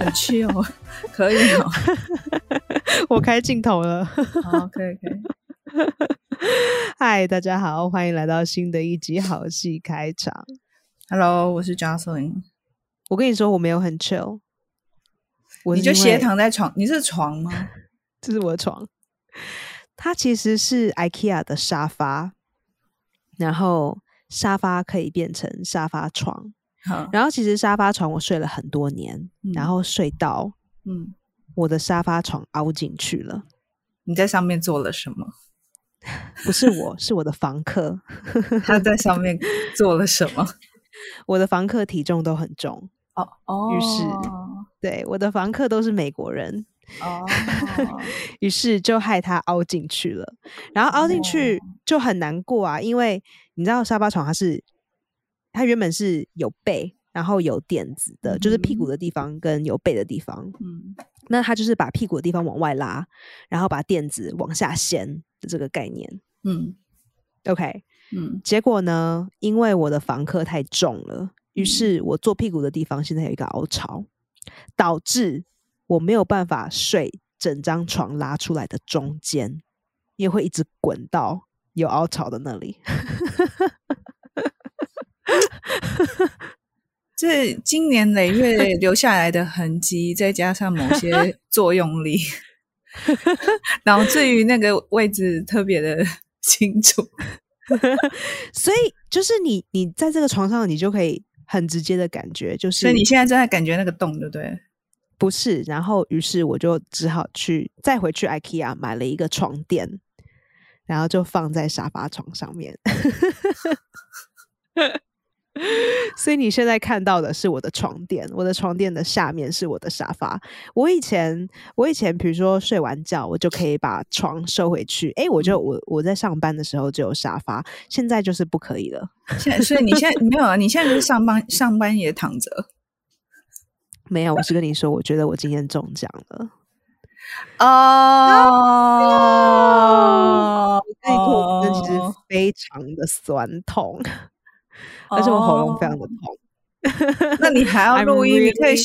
很 chill，可以哦。我开镜头了。好，可以可以。嗨，大家好，欢迎来到新的一集好戏开场。Hello，我是 Jocelyn。我跟你说，我没有很 chill，我你就斜躺在床，你是床吗？这是我的床，它其实是 IKEA 的沙发，然后沙发可以变成沙发床，好，然后其实沙发床我睡了很多年，然嗯后睡到嗯，我的沙发床凹进去了，你在上面做了什么？不是我，是我的房客，他在上面做了什么？我的房客体重都很重，哦哦，于是。对，我的房客都是美国人，哦，于是就害他凹进去了，然后凹进去哦。就很难过啊，因为你知道沙发床它是它原本是有背，然后有垫子的，就是屁股嗯。的地方跟有背的地方，嗯。那它就是把屁股的地方往外拉，然后把垫子往下掀的这个概念。嗯。OK，嗯，结果呢，因为我的房客太重了，于嗯。是我坐屁股的地方现在有一个凹槽，导致我没有办法睡整张床拉出来的中间，也会一直滚到有凹槽的那里。这经年累月留下来的痕迹，再加上某些 作用力，导致于那个位置特别的清楚。所以就是你，你在这个床上，你就可以很直接的感觉，就是所以你现在正在感觉那个洞，对不对？不是，然后于是我就只好去再回去 IKEA 买了一个床垫，然后就放在沙发床上面。所以你现在看到的是我的床垫，我的床垫的下面是我的沙发。我以前，我以前比如说睡完觉，我就可以把床收回去。诶，我就我我在上班的时候就有沙发，现在就是不可以了。现在，所以你现在没有啊？你现在就是上班，上班也躺着 没有，我是跟你说，我觉得我今天中奖了。哦。那一刻我真的其实非常的酸痛，而且我喉咙非常的痛。那你还要录音？你可以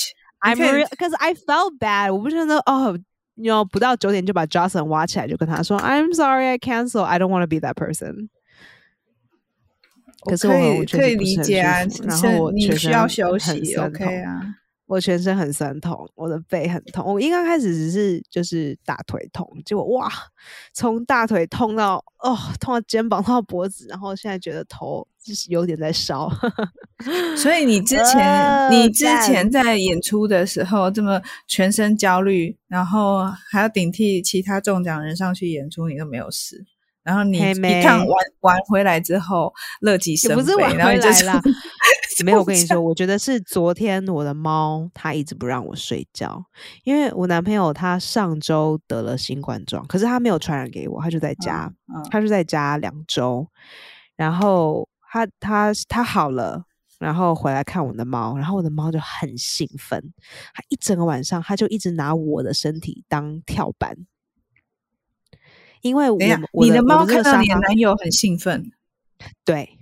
I'm because I felt bad。我不觉得哦，你 know 不到九点就把 Johnson 挖起来，就跟他说 I'm sorry I cancel. I don't want to be that person。可是我可以理解啊，然后我你需要休息，OK 啊。我全身很酸痛，我的背很痛。我一刚开始只是就是大腿痛，结果哇，从大腿痛到哦，痛到肩膀，痛到脖子，然后现在觉得头就是有点在烧。所以你 之前、呃你之前在演出的时候这么全身焦虑，然后还要顶替其他中奖人上去演出，你都没有事。然后你一趟玩玩回来之后，乐极也生悲，不是玩然后你就没有，我跟你说，我觉得是 昨天我的猫它一直不让我睡觉，因为我男朋友他上周得了新冠状，可是他没有传染给我，他就在家，嗯他就在家两周，然后他他他好了。然后回来看我的猫，然后我的猫就很兴奋，它一整个晚上，它就一直拿我的身体当跳板，因为我你的猫看到你的男友很兴奋，对，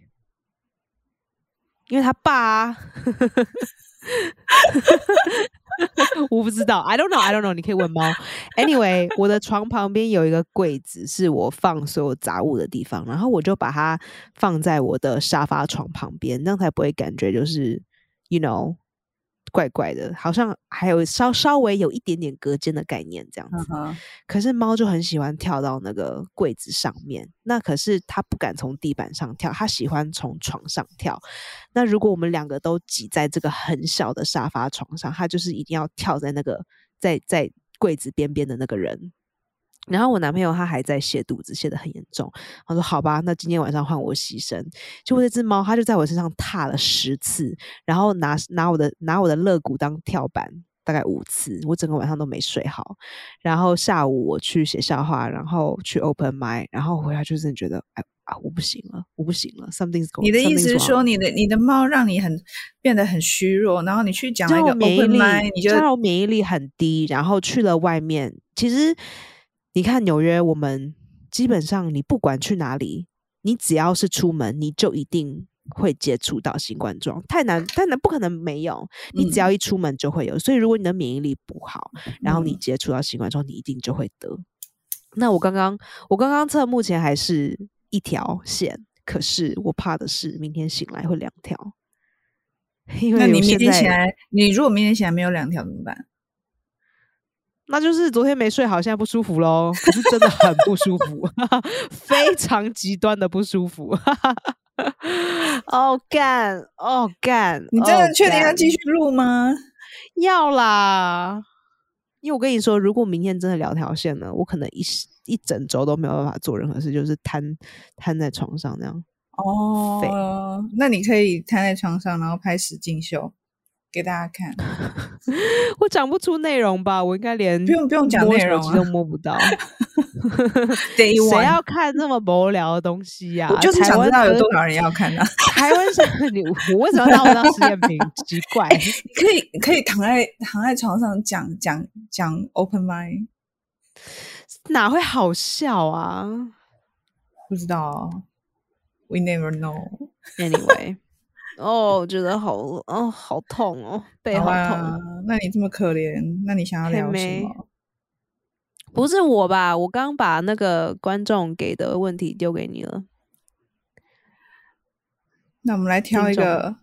因为他爸啊，我不知道，I don't know，I don't know，你可以问猫。Anyway，我的床旁边有一个柜子，是我放所有杂物的地方，然后我就把它放在我的沙发床旁边，这样才不会感觉就是，you know，怪怪的，好像还有稍稍微有一点点隔间的概念这样子。可是猫就很喜欢跳到那个柜子上面，那可是它不敢从地板上跳，它喜欢从床上跳。那如果我们两个都挤在这个很小的沙发床上，它就是一定要跳在那个在在柜子边边的那个人。然后我男朋友他还在泻肚子，泻得很严重。我说好吧，那今天晚上换我牺牲。结果这只猫它就在我身上踏了十次，然后拿拿我的拿我的肋骨当跳板，大概五次，我整个晚上都没睡好。然后下午我去写笑话，然后去 open m i 然后回来就真的觉得，哎啊，我不行了，我不行了，something's going。你的意思是说，你的你的猫让你很变得很虚弱，然后你去讲了一个 open 力 m i 你就让我免疫力很低，然后去了外面，其实你看纽约，我们基本上你不管去哪里，你只要是出门，你就一定会接触到新冠状，太难太难，不可能没有。你只嗯要一出门就会有，所以如果你的免疫力不好，然后你嗯接触到新冠状，你一定就会得。那我刚刚我刚刚测，目前还是一条线，可是我怕的是明天醒来会两条。因为那你明天起来，你如果明天起来没有两条怎么办？那就是昨天没睡好，现在不舒服喽。可是真的很不舒服，非常极端的不舒服。哦干，哦干，你真的哦确定要干继续录吗？要啦，因为我跟你说，如果明天真的两条线呢，我可能一一整周都没有办法做任何事，就是瘫瘫在床上那样。哦，那你可以瘫在床上，然后拍实境秀给大家看。我讲不出内容吧？我应该连不用不用讲内容啊都摸不到。谁要看这么无聊的东西呀、我就是想知道有多少人要看啊！台湾是你，我为什么要当实验品？奇怪，你可以可以躺在躺在床上讲讲讲 open mind，哪会好笑啊不知道，we never know。？Anyway，哦，我觉得好，哦，好痛哦，背好啊痛。，那你这么可怜，那你想要聊什么？不是我吧？我刚把那个观众给的问题丢给你了。那我们来挑一个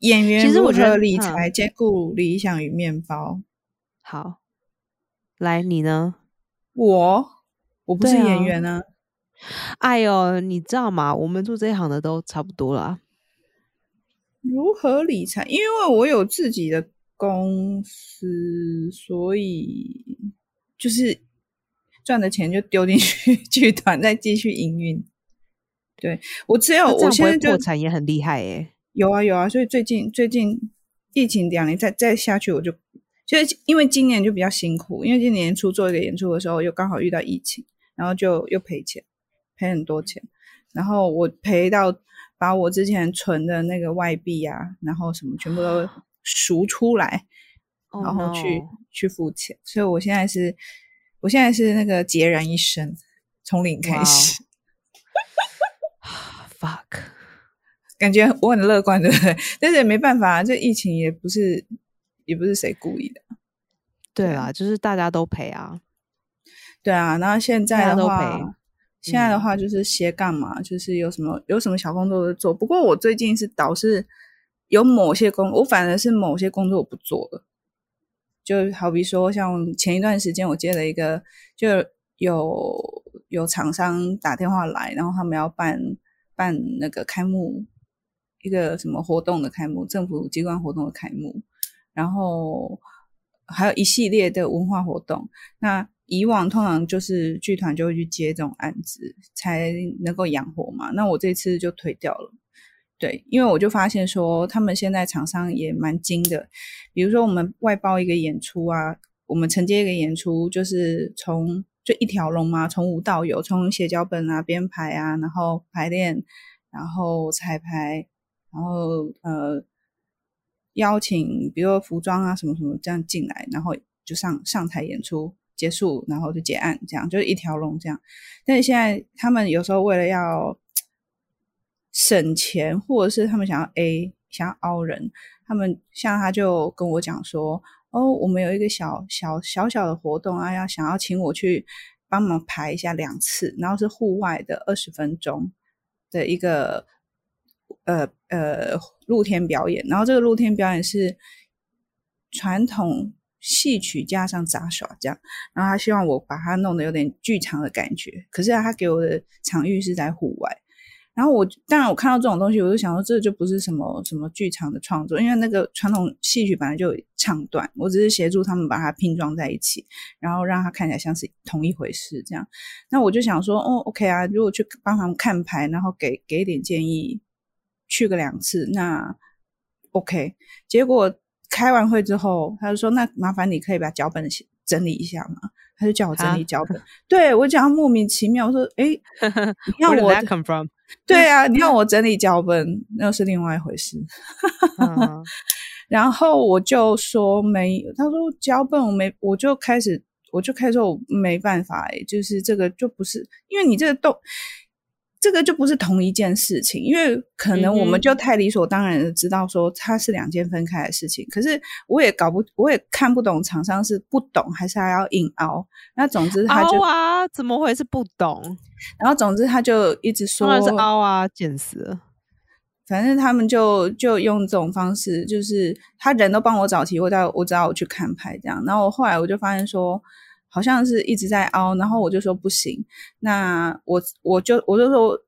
演员其实如我觉得理财兼顾理想与面包。好，来你呢？我我不是演员啊，哎呦，你知道吗？我们做这一行的都差不多啦。如何理财？因为我有自己的公司，所以就是赚的钱就丢进去 剧团，再继续营运。对我只有我现在破产也很厉害耶、有啊有啊，所以最近最近疫情两年再再下去，我就就是因为今年就比较辛苦，因为今年年初做一个演出的时候，又刚好遇到疫情，然后就又赔钱，赔很多钱，然后我赔到把我之前存的那个外币啊，然后什么全部都赎出来，Oh 然后去 no 去付钱，所以我现在是我现在是那个孑然一身，从零开始。Fuck，感觉我很乐观，对不对？但是也没办法，这疫情也不是也不是谁故意的，对啊，就是大家都赔啊。对啊。然后现在的话现在的嗯话就是斜杠嘛，就是有什么有什么小工作都做。不过我最近是导致有某些工，我反而是某些工作我不做了，就好比说像前一段时间我接了一个，就有有厂商打电话来，然后他们要办办那个开幕一个什么活动的开幕，政府机关活动的开幕，然后还有一系列的文化活动。那以往通常就是剧团就会去接这种案子，才能够养活嘛。那我这次就推掉了。对，因为我就发现说，他们现在厂商也蛮精的，比如说我们外包一个演出啊，我们承接一个演出，就是从就一条龙嘛，从无到有，从写脚本啊、编排啊，然后排练，然后彩排，然后呃邀请，比如说服装啊什么什么这样进来，然后就上上台演出结束，然后就结案，这样就是一条龙这样。但是现在他们有时候为了要省钱，或者是他们想要 A 想要凹人，他们像他就跟我讲说，哦，我们有一个小小小小的活动啊，要想要请我去帮忙排一下两次，然后是户外的二十分钟的一个呃呃露天表演，然后这个露天表演是传统戏曲加上杂耍这样，然后他希望我把它弄得有点剧场的感觉，可是他给我的场域是在户外。然后我当然我看到这种东西，我就想说这就不是什么什么剧场的创作，因为那个传统戏曲本来就唱段，我只是协助他们把它拼装在一起，然后让它看起来像是同一回事这样。那我就想说，哦，OK 啊，如果去帮他们看牌，然后给给一点建议，去个两次，那 OK。结果开完会之后，他就说，那麻烦你可以把脚本整理一下嘛。他就叫我整理脚本，对我讲莫名其妙，我说，诶，你我 that come from？对啊，你要我整理脚本，那是另外一回事。嗯然后我就说没，他说脚本我没，我就开始我就开始说我没办法、欸，就是这个就不是，因为你这个动这个就不是同一件事情，因为可能我们就太理所当然的知道说它是两件分开的事情。可是我也搞不，我也看不懂厂商是不懂还是还要硬凹。那总之他就啊，怎么回事？不懂。然后总之他就一直说是凹啊，简直了。反正他们就就用这种方式，就是他人都帮我找题，我带我只要我去看牌这样。然后我后来我就发现说，好像是一直在凹，然后我就说不行，那我我就我就说，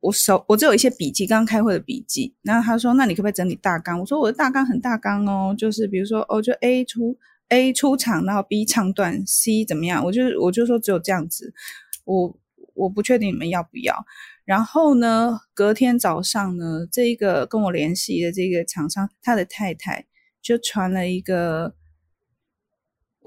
我手我只有一些笔记，刚开会的笔记。然后他说，那你可不可以整理大纲？我说我的大纲很大纲哦，就是比如说哦，就 A 出 A 出场，然后 B 唱段，C 怎么样？我就我就说只有这样子，我我不确定你们要不要。然后呢，隔天早上呢，这一个跟我联系的这个厂商，他的太太就传了一个，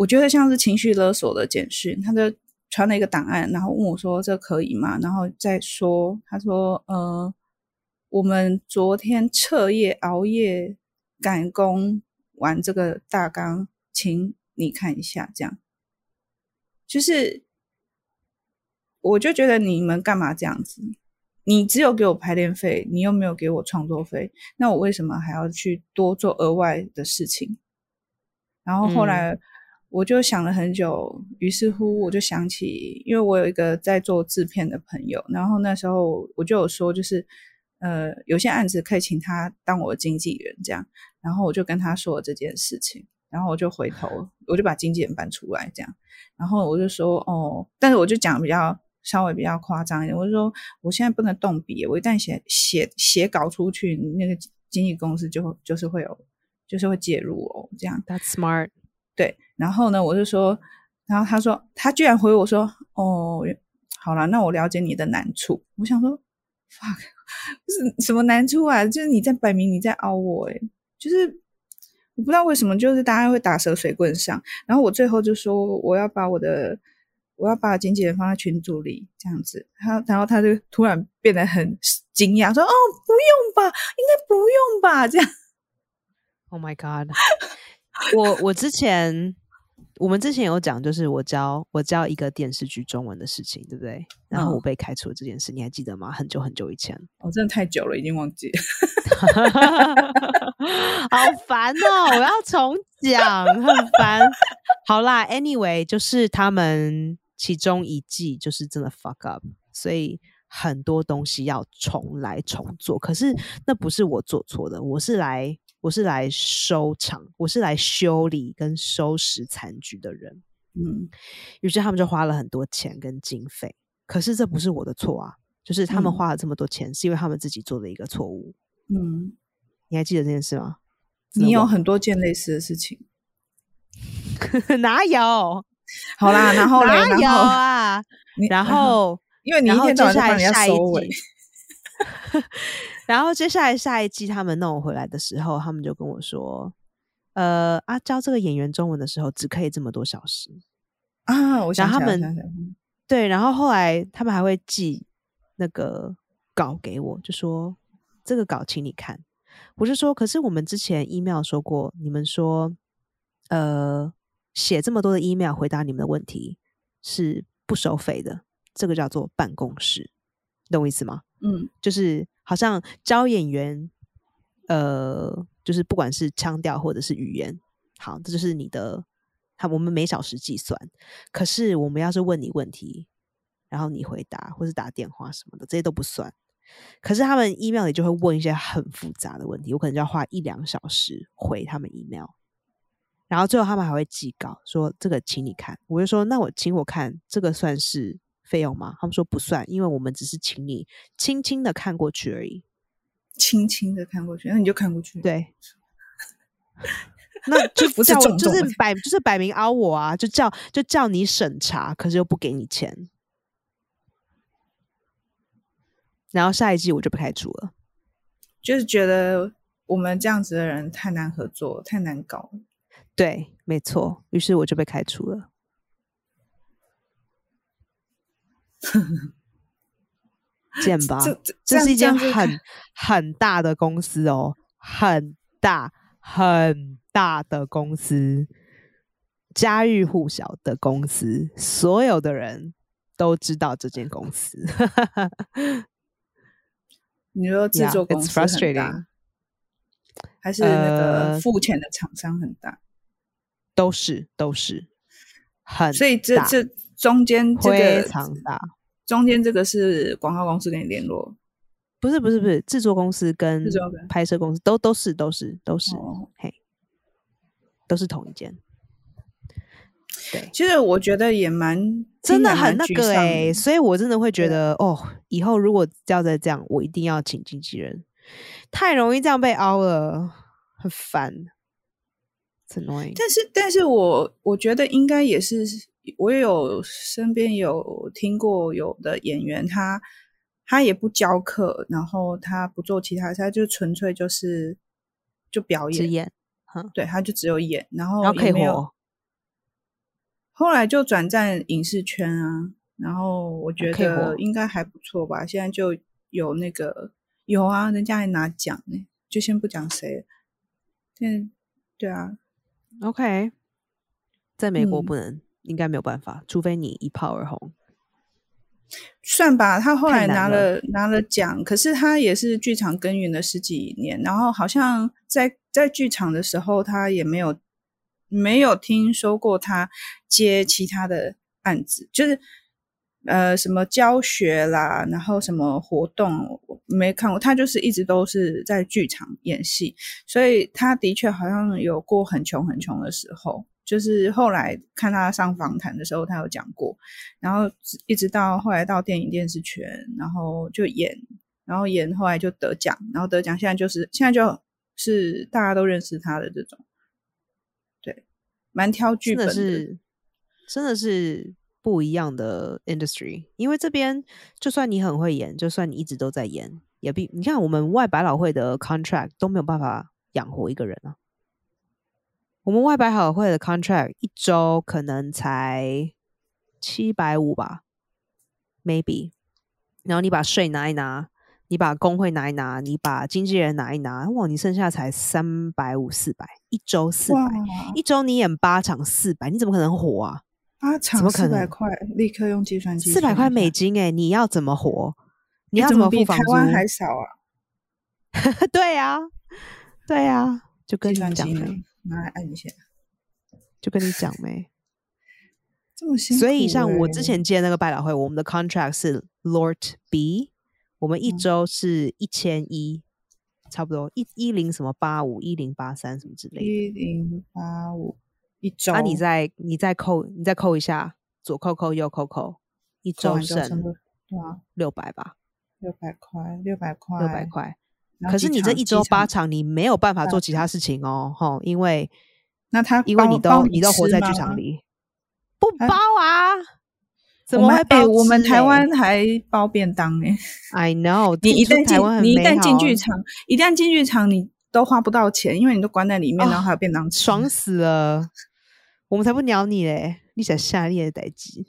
我觉得像是情绪勒索的简讯，他就传了一个档案，然后问我说：“这可以吗？”然后再说，他说：“呃，我们昨天彻夜熬夜赶工完这个大纲，请你看一下。”这样，就是我就觉得你们干嘛这样子？你只有给我排练费，你又没有给我创作费，那我为什么还要去多做额外的事情？然后后来我就想了很久，于是乎我就想起，因为我有一个在做制片的朋友，然后那时候我就有说，就是呃，有些案子可以请他当我的经纪人，这样，然后我就跟他说了这件事情，然后我就回头，我就把经纪人搬出来，这样，然后我就说哦，但是我就讲比较。稍微比较夸张一点，我就说我现在不能动笔，我一旦写写写稿出去，那个经纪公司就就是会有，就是会介入哦，这样。That's smart。对，然后呢，我就说，然后他说，他居然回我说，哦，好了，那我了解你的难处。我想说，fuck，是什么难处啊？就是你在摆明你在凹我，诶就是我不知道为什么，就是大家会打蛇水棍上。然后我最后就说，我要把我的。我要把经纪人放在群组里，这样子，他然后他就突然变得很惊讶，说：“哦，不用吧，应该不用吧？”这样。Oh my god！我我之前我们之前有讲，就是我教我教一个电视剧中文的事情，对不对？然后我被开除了这件事，你还记得吗？很久很久以前，哦，真的太久了，已经忘记。好烦哦！我要重讲，很烦。好啦，Anyway，就是他们。其中一季就是真的 fuck up，所以很多东西要重来重做。可是那不是我做错的，我是来我是来收场，我是来修理跟收拾残局的人。嗯，于是他们就花了很多钱跟经费。可是这不是我的错啊，就是他们花了这么多钱，是因为他们自己做的一个错误。嗯，你还记得这件事吗？你有很多件类似的事情，哪有？好啦，然后哪有啊？然后，因为你一天到晚帮人家收尾，然后接下来下一季他们弄回来的时候，他们就跟我说：“呃，啊，教这个演员中文的时候只可以这么多小时啊。”我想他们对，然后后来他们还会寄那个稿给我，就说这个稿请你看。我就说，可是我们之前 email 说过，你们说呃。写这么多的 email 回答你们的问题是不收费的，这个叫做办公室，懂我意思吗？嗯，就是好像教演员，呃，就是不管是腔调或者是语言，好，这就是你的，他我们每小时计算。可是我们要是问你问题，然后你回答或是打电话什么的，这些都不算。可是他们 email 里就会问一些很复杂的问题，我可能就要花一两小时回他们 email。然后最后他们还会寄稿说这个请你看，我就说那我请我看这个算是费用吗？他们说不算，因为我们只是请你轻轻的看过去而已，轻轻的看过去，那你就看过去。对，那就不是就是摆就是摆明凹我啊，就叫就叫你审查，可是又不给你钱，然后下一季我就不开除了，就是觉得我们这样子的人太难合作，太难搞。对，没错。于是我就被开除了。见吧，这是一间很很大的公司哦，很大很大的公司，家喻户晓的公司，所有的人都知道这间公司。你说制作公司很还是那个呃付钱的厂商很大？都是都是很所以这大这中间这非个常大。中间这个是广告公司跟你联络，不是不是不是，制作公司跟拍摄公司都都是都是都是、哦嘿，都是同一间。对，其实我觉得也蛮真的很那个哎、的所以我真的会觉得哦，以后如果要再这样，我一定要请经纪人，太容易这样被凹了，很烦。Annoying。但是，但是我我觉得应该也是，我也有身边有听过有的演员，他他也不教课，然后他不做其他事，他就纯粹就是就表演，只演，对，他就只有演，然后然后可以活，后来就转战影视圈啊，然后我觉得应该还不错吧。现在就有那个有啊，人家还拿奖呢，就先不讲谁了。现对啊，OK，在美国嗯不能，应该没有办法，除非你一炮而红。算吧，他后来拿了了拿了奖，可是他也是剧场耕耘了十几年，然后好像在在剧场的时候，他也没有没有听说过他接其他的案子，就是呃什么教学啦，然后什么活动我没看过，他就是一直都是在剧场演戏，所以他的确好像有过很穷很穷的时候。就是后来看他上访谈的时候，他有讲过，然后一直到后来到电影电视圈，然后就演，然后演后来就得奖，然后得奖，现在就是现在就是大家都认识他的这种，对，蛮挑剧的，的是真的是不一样的 industry，因为这边就算你很会演，就算你一直都在演，也比你看我们外百老汇的 contract 都没有办法养活一个人啊。我们外百好会的 contract 一周可能才七百五吧，maybe。然后你把税拿一拿，你把工会拿一拿，你把经纪人拿一拿，哇，你剩下才三百五四百，一周四哇百，，一周你演八场四百，你怎么可能活啊？八场四百块，立刻用计算机四百块美金哎、你要怎么活？你你要怎比台付房租？湾还少啊？对呀、对呀、就跟你讲没，，拿来按一下，就跟你讲没。这么辛苦、欸。所以像我之前接那个百老汇，我们的 contract 是 Lord B，我们一嗯周是一千一，差不多一一零什么八五一零八三什么之类的。一零八五一周，啊，你再你再扣你再扣一下，左扣扣右扣扣，一周剩对啊，六百吧，六百块，六百块，六百。块。可是你这一周八场，你没有办法做其他事情哦，吼，因为那他因为你都你都活在剧场里，不包啊？怎么还包我们台湾还包便当哎、I know，你一旦进你一旦进剧场，一旦进剧场，你都花不到钱，因为你都关在里面，然后还有便当吃。爽死了，我们才不鸟你嘞！你想下列的代机，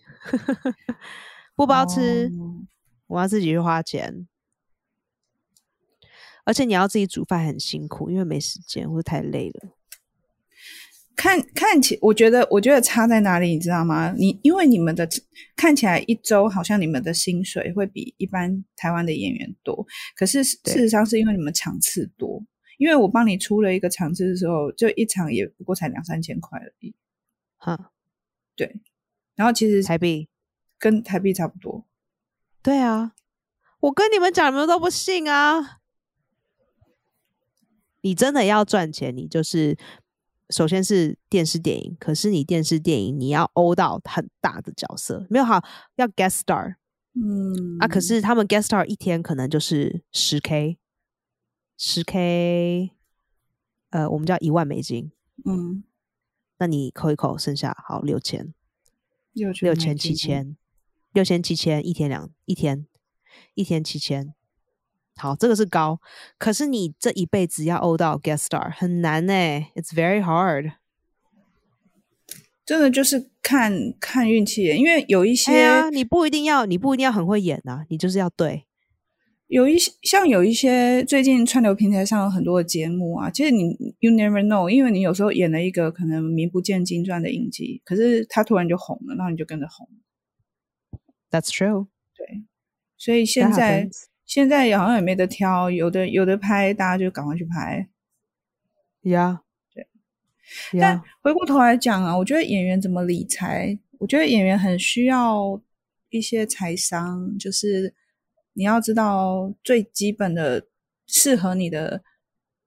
不包吃，哦我要自己去花钱，而且你要自己煮饭很辛苦，因为没时间或者太累了。看看起，我觉得，我觉得差在哪里，你知道吗？你因为你们的看起来一周好像你们的薪水会比一般台湾的演员多，可是事实上是因为你们场次多。因为我帮你出了一个场次的时候，就一场也不过才两三千块而已。哈，对，然后其实台币，跟台币差不多。对啊，我跟你们讲，你们都不信啊！你真的要赚钱，你就是首先是电视电影，可是你电视电影你要欧到很大的角色，没有好要 guest star 嗯啊，可是他们 guest star 一天可能就是十 k，十 k，呃，我们叫一万美金，嗯，那你扣一扣，剩下好六千，六六千七，千，六千七千一天两一天一天七千，好，这个是高，可是你这一辈子要欧到 guest star 很难呢、i t s very hard。真的就是看看运气，因为有一些、哎，你不一定要，你不一定要很会演啊，你就是要对。有一些像有一些最近串流平台上有很多的节目啊，其实你 you never know，因为你有时候演了一个可能名不见经传的影集，可是他突然就红了，然后你就跟着红。That's true。对，所以现在.现在好像也没得挑，有的有的拍，大家就赶快去拍。呀，对。但回过头来讲啊，我觉得演员怎么理财，我觉得演员很需要一些财商，就是你要知道最基本的适合你的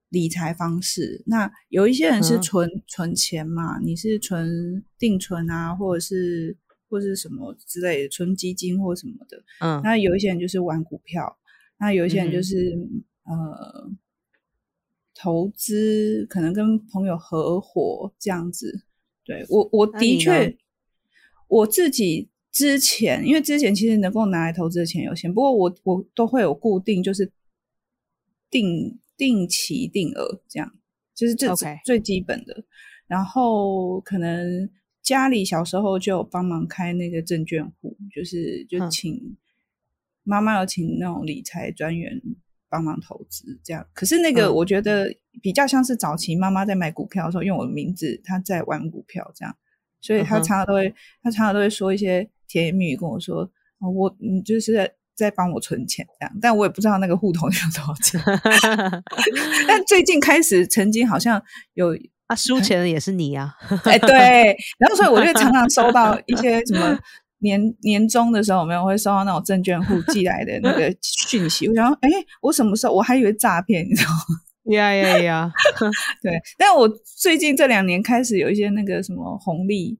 理财方式。那有一些人是存存钱嘛，你是存定存啊，或者是或者是什么之类的，存基金或什么的。嗯。那有一些人就是玩股票，那有一些人就是呃。投资可能跟朋友合伙这样子，对我我的确我自己之前，因为之前其实能够拿来投资的钱有限，不过我我都会有固定，就是定定期定额这样，就是这最基本的。然后可能家里小时候就有帮忙开那个证券户，就是就请妈妈要请那种理财专员。帮忙投资这样，可是那个我觉得比较像是早期妈妈在买股票的时候用我的名字，她在玩股票这样，所以她常常都会，她常常都会说一些甜言蜜语跟我说，我你就是在在帮我存钱这样，但我也不知道那个户头有多少钱。但最近开始，曾经好像有啊，输钱的也是你呀，哎对，然后所以我就常常收到一些什么。年年终的时候，我们会收到那种证券户寄来的那个 讯息。我想，哎，我什么时候？我还以为诈骗，你知道吗？呀呀呀！对，但我最近这两年开始有一些那个什么红利，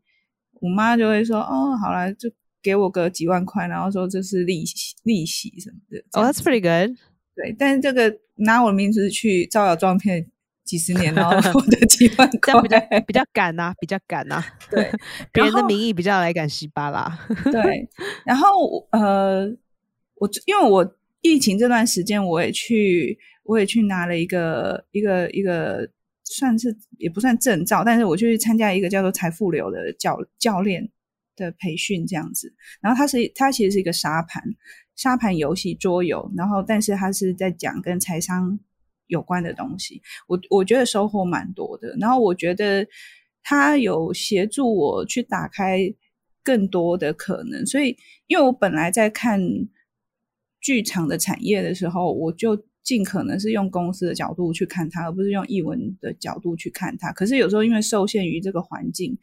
我妈就会说，哦，好了，就给我个几万块，然后说这是利息，利息什么的。Oh, that's pretty good。对，但是这个拿我的名字去招摇撞骗。几十年，然后获得几万块，比较比较敢呐，比较敢呐。对，别人的名义比较来敢稀巴啦。对，然后呃，我因为我疫情这段时间，我也去，我也去拿了一个一个一个，算是也不算证照，但是我去参加一个叫做财富流的教教练的培训这样子。然后它是它其实是一个沙盘沙盘游戏桌游，然后但是它是在讲跟财商。有关的东西，我我觉得收获蛮多的。然后我觉得他有协助我去打开更多的可能。所以，因为我本来在看剧场的产业的时候，我就尽可能是用公司的角度去看它，而不是用译文的角度去看它。可是有时候因为受限于这个环境，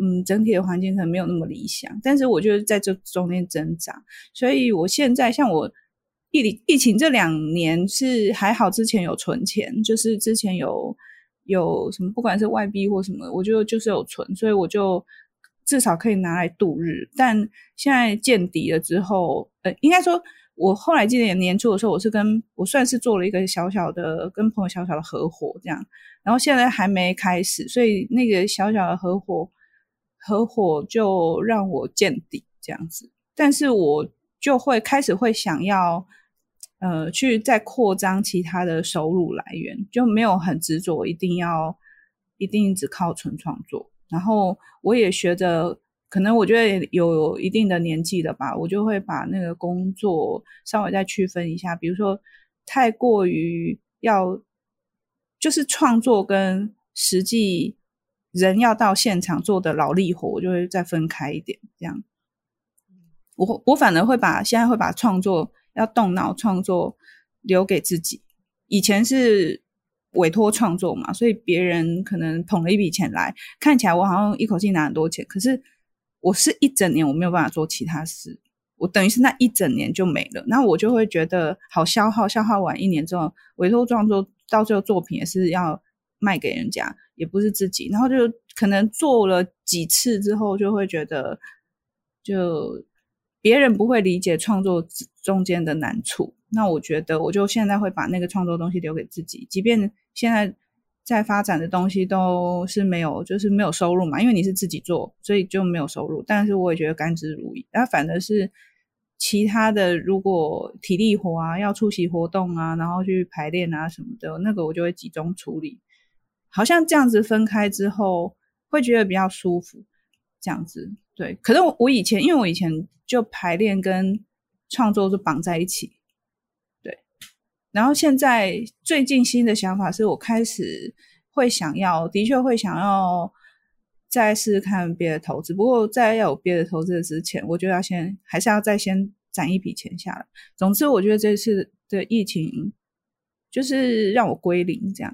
嗯，整体的环境可能没有那么理想。但是我觉得在这中间挣扎，所以我现在像我。疫疫情这两年是还好，之前有存钱，就是之前有有什么，不管是外币或什么，我就就是有存，所以我就至少可以拿来度日。但现在见底了之后，呃，应该说，我后来今年年初的时候，我是跟我算是做了一个小小的跟朋友小小的合伙这样，然后现在还没开始，所以那个小小的合伙合伙就让我见底这样子，但是我就会开始会想要。呃，去再扩张其他的收入来源，就没有很执着，一定要一定只靠纯创作。然后我也学着，可能我觉得有一定的年纪了吧，我就会把那个工作稍微再区分一下。比如说，太过于要就是创作跟实际人要到现场做的劳力活，我就会再分开一点。这样，我我反而会把现在会把创作。要动脑创作，留给自己。以前是委托创作嘛，所以别人可能捧了一笔钱来，看起来我好像一口气拿很多钱。可是我是一整年我没有办法做其他事，我等于是那一整年就没了。那我就会觉得好消耗，消耗完一年之后，委托创作到最后作品也是要卖给人家，也不是自己。然后就可能做了几次之后，就会觉得就。别人不会理解创作中间的难处，那我觉得我就现在会把那个创作东西留给自己，即便现在在发展的东西都是没有，就是没有收入嘛，因为你是自己做，所以就没有收入。但是我也觉得甘之如饴。那反而是其他的，如果体力活啊，要出席活动啊，然后去排练啊什么的，那个我就会集中处理。好像这样子分开之后，会觉得比较舒服。这样子。对，可是我我以前，因为我以前就排练跟创作是绑在一起，对。然后现在最近新的想法是我开始会想要，的确会想要再试试看别的投资。不过在要有别的投资之前，我就要先还是要再先攒一笔钱下来。总之，我觉得这次的疫情就是让我归零，这样。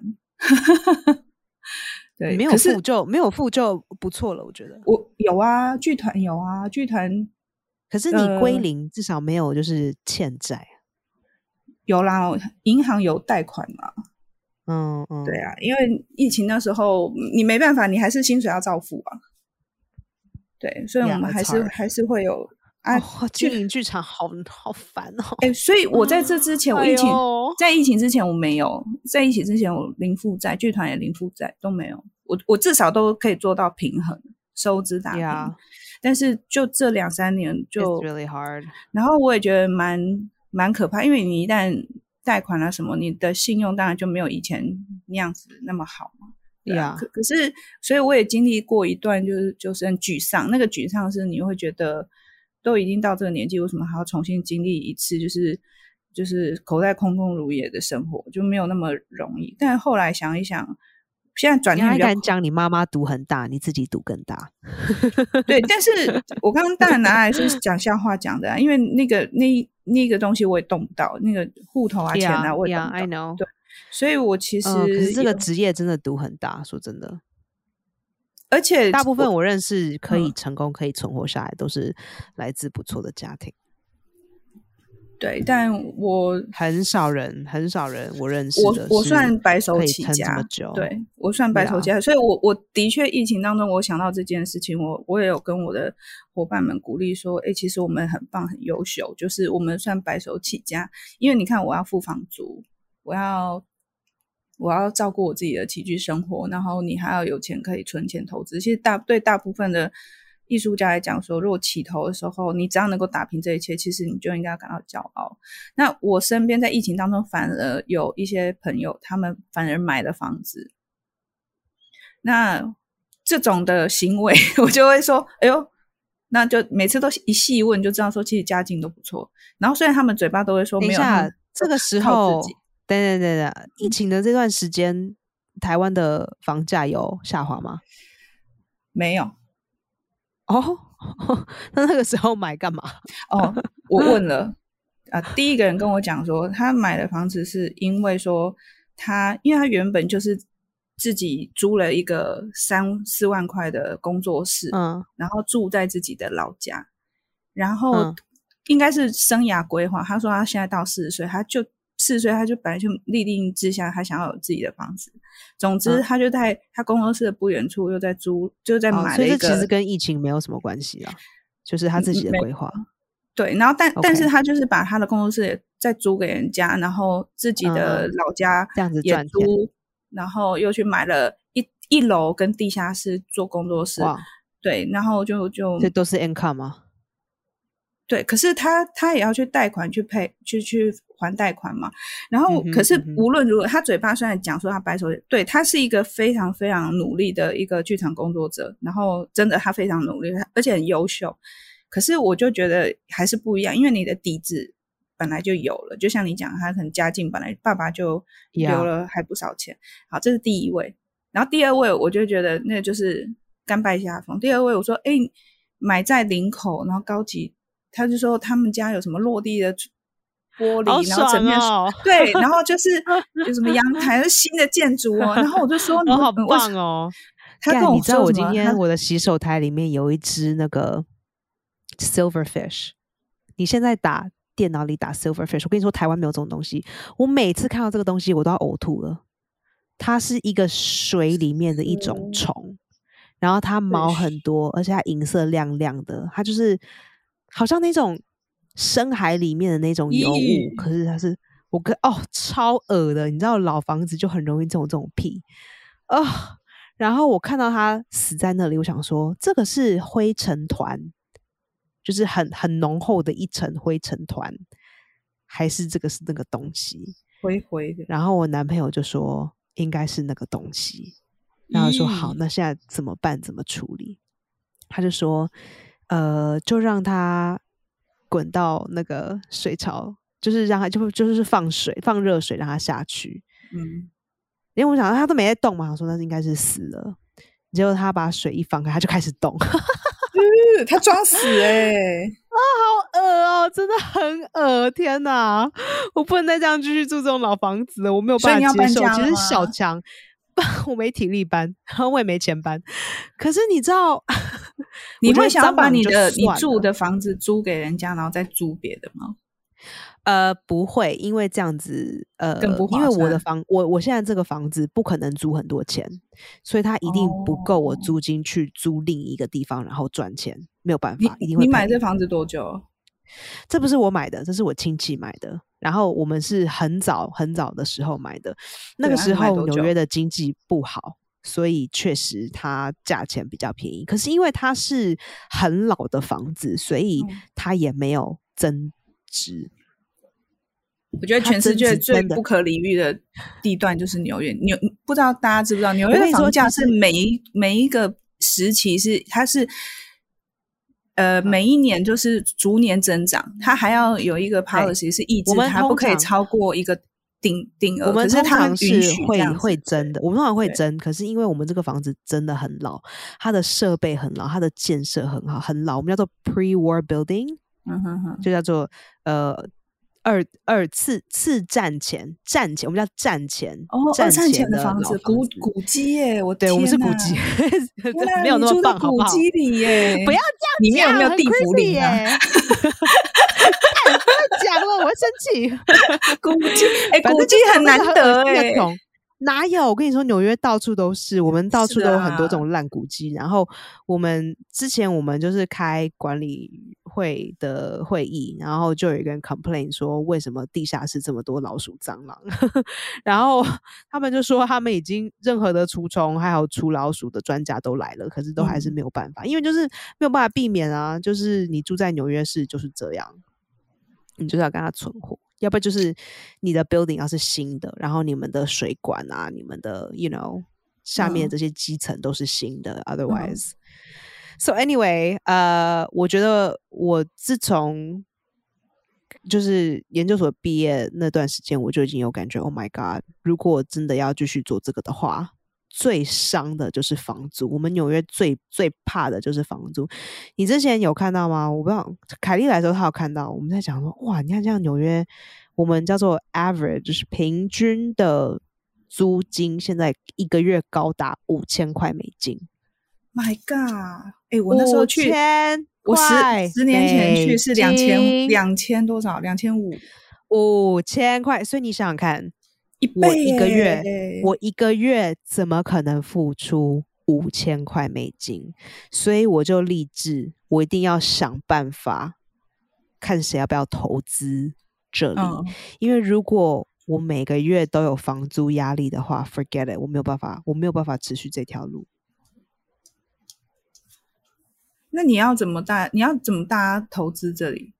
对，没有可是付就没有付就不错了，我觉得。我有啊，剧团有啊，剧团可是你归呃零，至少没有就是欠债。有啦，银行有贷款嘛。嗯嗯，对啊，因为疫情那时候你没办法，你还是薪水要照付啊。对，所以我们还是.还是会有啊。哦，经营剧场好好烦哦。哎、所以我在这之前，我哎疫情、呦在疫情之前我没有，在疫情之前我零负债，剧团也零负债都没有。我我至少都可以做到平衡，收支打平。Yeah, 但是就这两三年就，really hard. 然后我也觉得蛮蛮可怕，因为你一旦贷款了什么，你的信用当然就没有以前那样子那么好嘛。对啊 Yeah. 可可是，所以我也经历过一段，就是就是很沮丧。那个沮丧是你会觉得，都已经到这个年纪，为什么还要重新经历一次？就是就是口袋空空如也的生活，就没有那么容易。但后来想一想，现在转你念比较还敢讲你妈妈赌很大，你自己赌更大？对，但是我刚刚当然拿来是讲笑话讲的、啊，因为那个那那个东西我也动不到，那个户头啊、钱啊我也动 yeah, 不 I 到。know. 对所以我其实、嗯，可是这个职业真的赌很大，说真的，而且大部分我认识可以嗯成功、可以存活下来，都是来自不错的家庭。对，但我很少人，很少人我认识我我算白手起家。对我算白手起家，所以我我的确疫情当中，我想到这件事情，我我也有跟我的伙伴们鼓励说，哎，其实我们很棒，很优秀，就是我们算白手起家，因为你看我要付房租，我要我要照顾我自己的起居生活，然后你还要有钱可以存钱投资。其实大对大部分的艺术家来讲说，如果起头的时候，你只要能够打平这一切，其实你就应该要感到骄傲。那我身边在疫情当中，反而有一些朋友，他们反而买了房子。那这种的行为，我就会说，哎呦，那就每次都一细问就知道说，其实家境都不错。然后虽然他们嘴巴都会说没有，等下，这个时候自己，等等等等，疫情的这段时间，台湾的房价有下滑吗？没有哦，那那个时候买干嘛？哦。我问了啊，第一个人跟我讲说，他买的房子是因为说他，因为他原本就是自己租了一个三四万块的工作室，嗯然后住在自己的老家，然后嗯应该是生涯规划。他说他现在到四十岁，他就四岁，他就本来就立定之下，他想要有自己的房子。总之，嗯他就在他工作室的不远处又在租，就在买了一个。其实跟疫情没有什么关系啊，就是他自己的规划。对，然后但但是他就是把他的工作室也再租给人家，然后自己的嗯老家这样子也赚钱租，然后又去买了一一楼跟地下室做工作室。哇，对，然后就就这都是 income 吗？对，可是他他也要去贷款去配去去还贷款嘛。然后，可是无论如何，他嘴巴虽然讲说他白手，对他是一个非常非常努力的一个剧场工作者，然后真的他非常努力，而且很优秀。可是我就觉得还是不一样，因为你的底子本来就有了，就像你讲，他可能家境本来爸爸就留了还不少钱。好，这是第一位。然后第二位，我就觉得那就是甘拜下风。第二位，我说，哎，买在林口，然后高级，他就说他们家有什么落地的玻好璃，然后整面对，然后就是有什么阳 台是新的建筑哦。然后我就说，你哦，好棒哦！他跟我你知道我今天我的洗手台里面有一只那个 silverfish，你现在打电脑里打 silverfish，我跟你说台湾没有这种东西，我每次看到这个东西我都要呕吐了。它是一个水里面的一种哦虫，然后它毛很多，而且它银色亮亮的，它就是好像那种深海里面的那种油雾，可是它是我跟哦超恶的，你知道老房子就很容易这种这种屁啊。然后我看到它死在那里，我想说这个是灰尘团，就是很很浓厚的一层灰尘团，还是这个是那个东西？灰灰的，然后我男朋友就说应该是那个东西，然后说好，那现在怎么办？怎么处理？他就说，呃，就让它滚到那个水槽，就是让它就就是放水，放热水让它下去。嗯，因为我想到他都没在动嘛，我说那应该是死了。结果他把水一放开，他就开始动，好 呃他装死哎、恶哦，真的很恶天哪！我不能再这样继续住这种老房子了，我没有办法接受。其实小强，我没体力搬，然后我也没钱搬。可是你知道，你会想要把你的你住的房子租给人家，然后再租别的吗？呃，不会，因为这样子，呃，因为我的房，我我现在这个房子不可能租很多钱，所以它一定不够我租金去租另一个地方，然后赚钱，没有办法，一定会。你买这房子多久？这不是我买的，这是我亲戚买的。然后我们是很早很早的时候买的，那个时候纽约的经济不好，所以确实它价钱比较便宜。可是因为它是很老的房子，所以它也没有增值。我觉得全世界最不可理喻的地段就是纽约。纽不知道大家知不知道，纽约的房价是每一每一个时期是它是，呃，每一年就是逐年增长。它还要有一个 policy 是抑制，它不可以超过一个顶顶额。我们通常是会会增的，我们通常会增。可是因为我们这个房子真的很老，它的设备很老，它的建设很好，很老。我们叫做 pre-war building，嗯哼哼，就叫做呃。二二次次战前战前，我们叫战前哦，战前的房子古古迹耶，我对我们是古迹，没有那么棒，古迹里耶，不要这样，里面有没有地府里耶？不要讲了，我会生气。古迹哎，古迹很难得哎。哪有？我跟你说，纽约到处都是，我们到处都有很多这种烂古迹。然后我们之前我们就是开管理会的会议，然后就有一个人 complain 说，为什么地下室这么多老鼠、蟑螂？然后他们就说，他们已经任何的除虫还有除老鼠的专家都来了，可是都还是没有办法，因为就是没有办法避免啊。就是你住在纽约市就是这样，你就是要跟他存活。要不就是你的 building 要是新的，然后你们的水管啊，你们的 you know 下面这些基层都是新的。Otherwise，so anyway，呃，我觉得我自从就是研究所毕业那段时间，我就已经有感觉，Oh my God，如果真的要继续做这个的话。最伤的就是房租，我们纽约最最怕的就是房租。你之前有看到吗？我不知道，凯莉来的时候她有看到。我们在讲说，哇，你看这样纽约，我们叫做 average，就是平均的租金，现在一个月高达五千块美金。My God！哎，我那时候去，我十十年前去是两千两千多少？两千五，五千块。所以你想想看。我一个月，我一个月怎么可能付出五千块美金？所以我就立志，我一定要想办法，看谁要不要投资这里。因为如果我每个月都有房租压力的话，forget it，我没有办法，我没有办法持续这条路。那你要怎么大？你要怎么大家投资这里？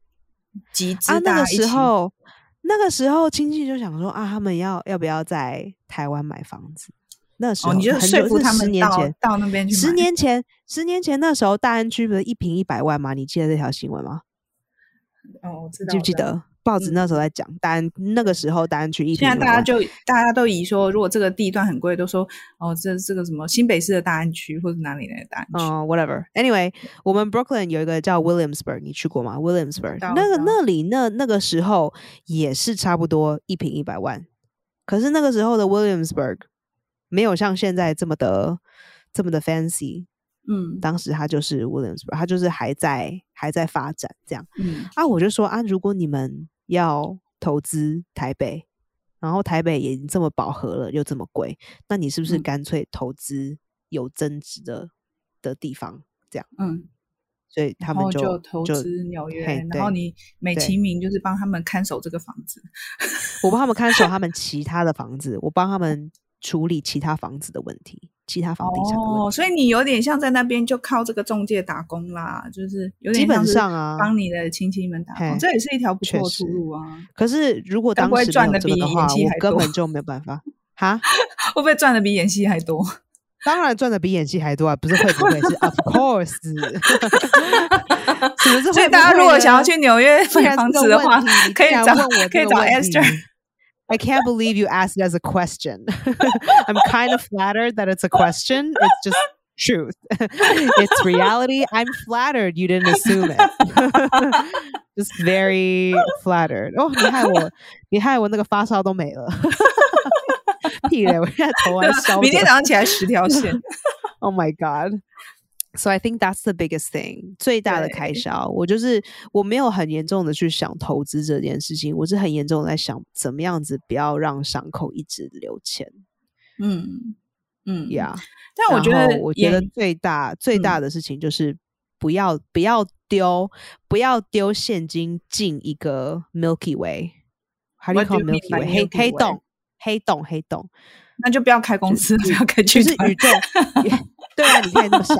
集资那个时候。那个时候亲戚就想说啊，他们要要不要在台湾买房子？那时候你就说服他们十年前到那边去。十年前，十年前那时候大安区不是一平一百万吗？你记得这条新闻吗？哦，我知道，记不记得？报纸那时候在讲，单那个时候单区一现在大家就大家都以说，如果这个地段很贵，都说哦，这这个什么新北市的大安区或者哪里的大安区，whatever。Anyway，我们 Brooklyn 有一个叫 Williamsburg，你去过吗？Williamsburg 那个那里那那个时候也是差不多一平一百万，可是那个时候的 Williamsburg 没有像现在这么的这么的 fancy。嗯，当时他就是 Williamsburg，他就是还在还在发展这样。嗯啊，我就说啊，如果你们要投资台北，然后台北也这么饱和了，又这么贵，那你是不是干脆投资有增值的的地方？这样，嗯，所以他们就投资纽约，然后你美其名就是帮他们看守这个房子，我帮他们看守他们 其他的房子，我帮他们处理其他房子的问题。其他房地产哦，所以你有点像在那边就靠这个中介打工啦，就是有点基本上啊，帮你的亲戚们打工，这也是一条不错的出路啊。可是如果当时赚的 比演戏还多，根本就没有办法哈。会不会赚的比演戏还多？当然赚的比演戏还多啊，不是会不会是 of course。所以大家如果想要去纽约买房子的话，可以找可以找 Esther。I can't believe you asked it as a question. I'm kind of flattered that it's a question. It's just truth. it's reality. I'm flattered you didn't assume it. Just very flattered. 哦，你害我，你害我那个发烧都没了。屁嘞！我现在头还烧。明天早上起来十条线。 Oh my god. So I think that's the biggest thing，最大的开销。我就是我没有很严重的去想投资这件事情，我是很严重的在想怎么样子不要让伤口一直流钱。嗯嗯。呀，但我觉得，我觉得最大最大的事情就是不要不要丢不要丢现金进一个 Milky Way，还是 call Milky Way 黑黑洞黑洞黑洞，那就不要开公司，不要开剧团，就是宇宙。对啊，你看那么傻，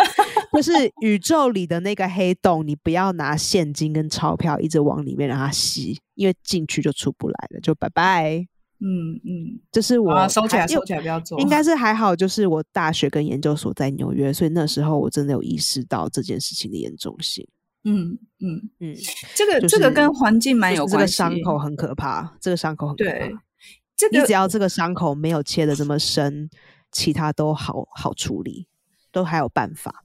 就是宇宙里的那个黑洞，你不要拿现金跟钞票一直往里面让它吸，因为进去就出不来了，就拜拜。嗯嗯，这是我、啊、收起来，收起来，不要做。应该是还好，就是我大学跟研究所在纽约，所以那时候我真的有意识到这件事情的严重性。嗯嗯嗯，这个、就是、这个跟环境蛮有关系。这个伤口很可怕，这个伤口很可怕。对，这个你只要这个伤口没有切的这么深。其他都好好处理，都还有办法。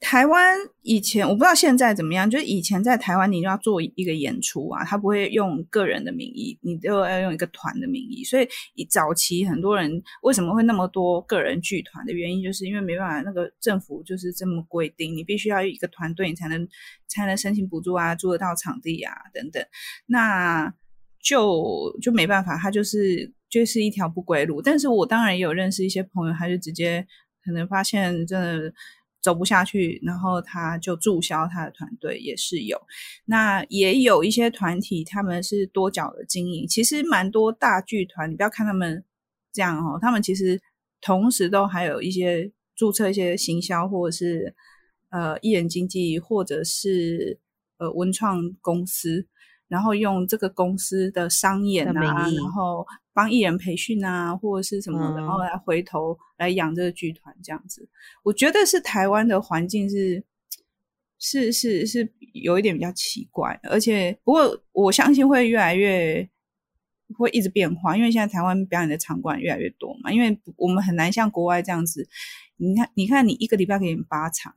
台湾以前我不知道现在怎么样，就是以前在台湾，你就要做一个演出啊，他不会用个人的名义，你都要用一个团的名义。所以早期很多人为什么会那么多个人剧团的原因，就是因为没办法，那个政府就是这么规定，你必须要一个团队，你才能才能申请补助啊，租得到场地啊等等。那就就没办法，他就是就是一条不归路。但是我当然也有认识一些朋友，他就直接可能发现真的走不下去，然后他就注销他的团队，也是有。那也有一些团体，他们是多角的经营，其实蛮多大剧团，你不要看他们这样哦，他们其实同时都还有一些注册一些行销，或者是呃艺人经纪，或者是呃文创公司。然后用这个公司的商演啊，然后帮艺人培训啊，或者是什么，嗯、然后来回头来养这个剧团这样子。我觉得是台湾的环境是是是是有一点比较奇怪，而且不过我相信会越来越会一直变化，因为现在台湾表演的场馆越来越多嘛，因为我们很难像国外这样子。你看，你看，你一个礼拜可以演八场。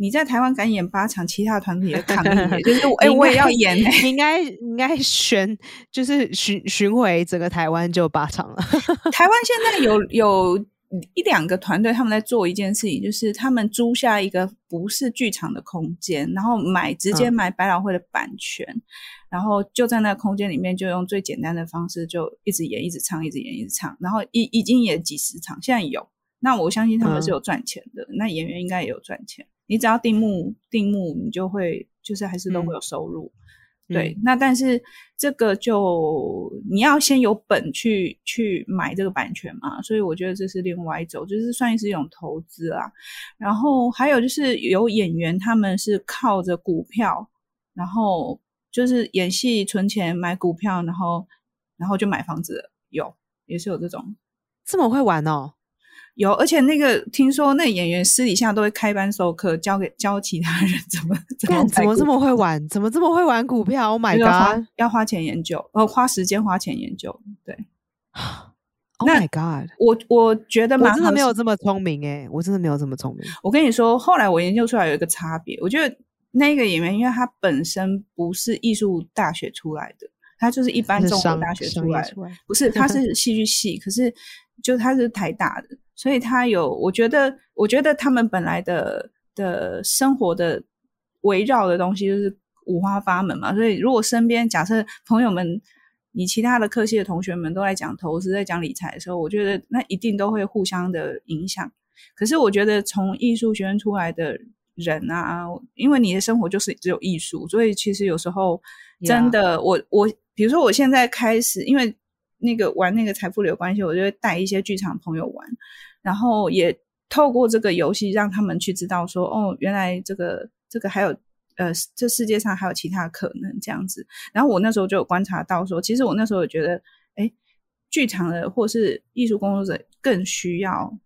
你在台湾敢演八场，其他的团体也抗议，就是哎、欸，我也要演、欸。你应该应该巡，就是巡巡回整个台湾就八场了。台湾现在有有一两个团队，他们在做一件事情，就是他们租下一个不是剧场的空间，然后买直接买百老汇的版权，嗯、然后就在那个空间里面，就用最简单的方式，就一直演，一直唱，一直演，一直唱，然后已已经演几十场，现在有。那我相信他们是有赚钱的，嗯、那演员应该也有赚钱。你只要定目定目，你就会就是还是都会有收入。嗯、对，那但是这个就你要先有本去去买这个版权嘛，所以我觉得这是另外一种，就是算是一种投资啊。然后还有就是有演员他们是靠着股票，然后就是演戏存钱买股票，然后然后就买房子，有也是有这种，这么会玩哦。有，而且那个听说那演员私底下都会开班授课，教给教其他人怎么怎么怎么这么会玩，怎么这么会玩股票？Oh my god！要花钱研究，呃，花时间花钱研究。对，Oh my god！我我觉得我真的没有这么聪明哎、欸，我真的没有这么聪明。我跟你说，后来我研究出来有一个差别，我觉得那个演员，因为他本身不是艺术大学出来的，他就是一般综合大学出来的，不是，他 是戏剧系，可是就他是台大的。所以他有，我觉得，我觉得他们本来的的生活的围绕的东西就是五花八门嘛。所以如果身边假设朋友们，你其他的科系的同学们都在讲投资、在讲理财的时候，我觉得那一定都会互相的影响。可是我觉得从艺术学院出来的人啊，因为你的生活就是只有艺术，所以其实有时候真的.我我比如说我现在开始，因为那个玩那个财富流关系，我就会带一些剧场朋友玩。然后也透过这个游戏让他们去知道说，哦，原来这个这个还有呃，这世界上还有其他可能这样子。然后我那时候就有观察到说，其实我那时候觉得，哎，剧场的或是艺术工作者更需要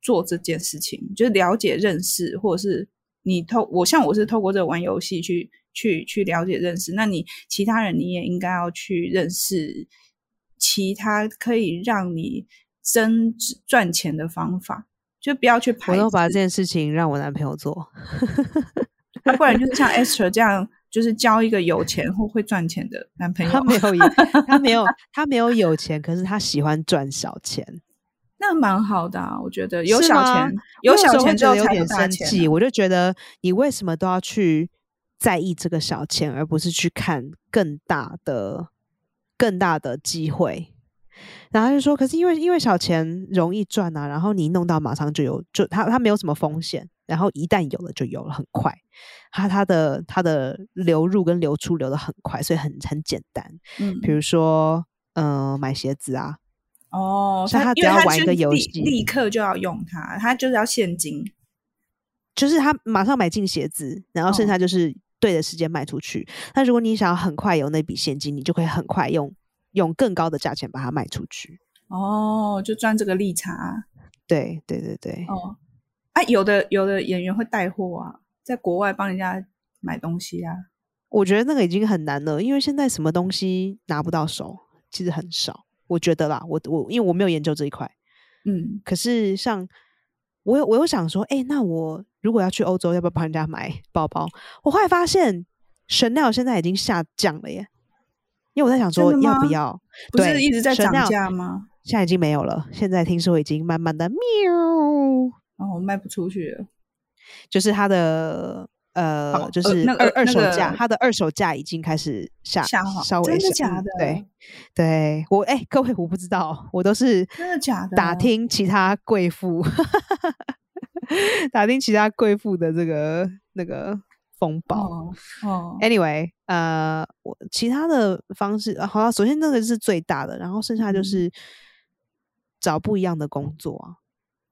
做这件事情，就是了解、认识，或者是你透我像我是透过这玩游戏去去去了解、认识，那你其他人你也应该要去认识其他可以让你。增赚钱的方法，就不要去排。我都把这件事情让我男朋友做，啊不然就是像 Esther 这样，就是交一个有钱或会赚钱的男朋友。他没有，他没有，他没有有钱，可是他喜欢赚小钱，那蛮好的啊，我觉得有小钱，有小钱之后才有点生气。我就觉得你为什么都要去在意这个小钱，而不是去看更大的、更大的机会？然后他就说：“可是因为因为小钱容易赚啊，然后你弄到马上就有，就他他没有什么风险，然后一旦有了就有了，很快。他他的他的流入跟流出流的很快，所以很很简单。嗯，比如说嗯买鞋子啊，哦，所以他只要玩一个游戏，立刻就要用它，他就是要现金，就是他马上买进鞋子，然后剩下就是对的时间卖出去。那如果你想要很快有那笔现金，你就可以很快用。”用更高的价钱把它卖出去哦，就赚这个利差。对对对对。哦，啊，有的有的演员会带货啊，在国外帮人家买东西啊。我觉得那个已经很难了，因为现在什么东西拿不到手，其实很少。我觉得啦，我我因为我没有研究这一块，嗯。可是像我有我有想说，哎，那我如果要去欧洲，要不要帮人家买 包包？我后来发现，Chanel 现在已经下降了耶。因为我在想说要不要，不是一直在涨价吗？现在已经没有了。现在听说已经慢慢的喵，哦，卖不出去了。就是它的呃，就是二二手价，它的二手价已经开始下下滑，稍微真的假的？对，对我哎，各位我不知道，我都是真的假的？打听其他贵妇，打听其他贵妇的这个那个。风暴哦，Anyway，呃，我其他的方式，好了，首先那个是最大的，然后剩下就是找不一样的工作啊。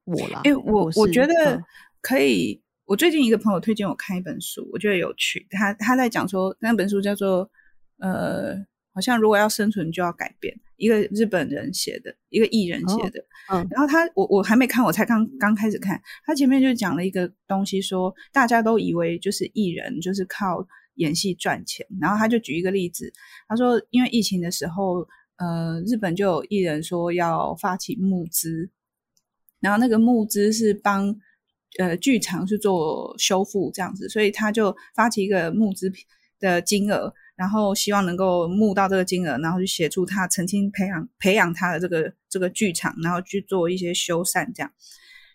我啦，哎，我我觉得可以。我最近一个朋友推荐我看一本书，我觉得有趣。他他在讲说那本书叫做呃。好像如果要生存就要改变，一个日本人写的，一个艺人写的，嗯，然后他我我还没看，我才刚刚开始看，他前面就讲了一个东西，说大家都以为就是艺人就是靠演戏赚钱，然后他就举一个例子，他说因为疫情的时候，呃，日本就有艺人说要发起募资，然后那个募资是帮呃剧场去做修复这样子，所以他就发起一个募资的金额。然后希望能够募到这个金额，然后去协助他曾经培养培养他的这个这个剧场，然后去做一些修缮这样。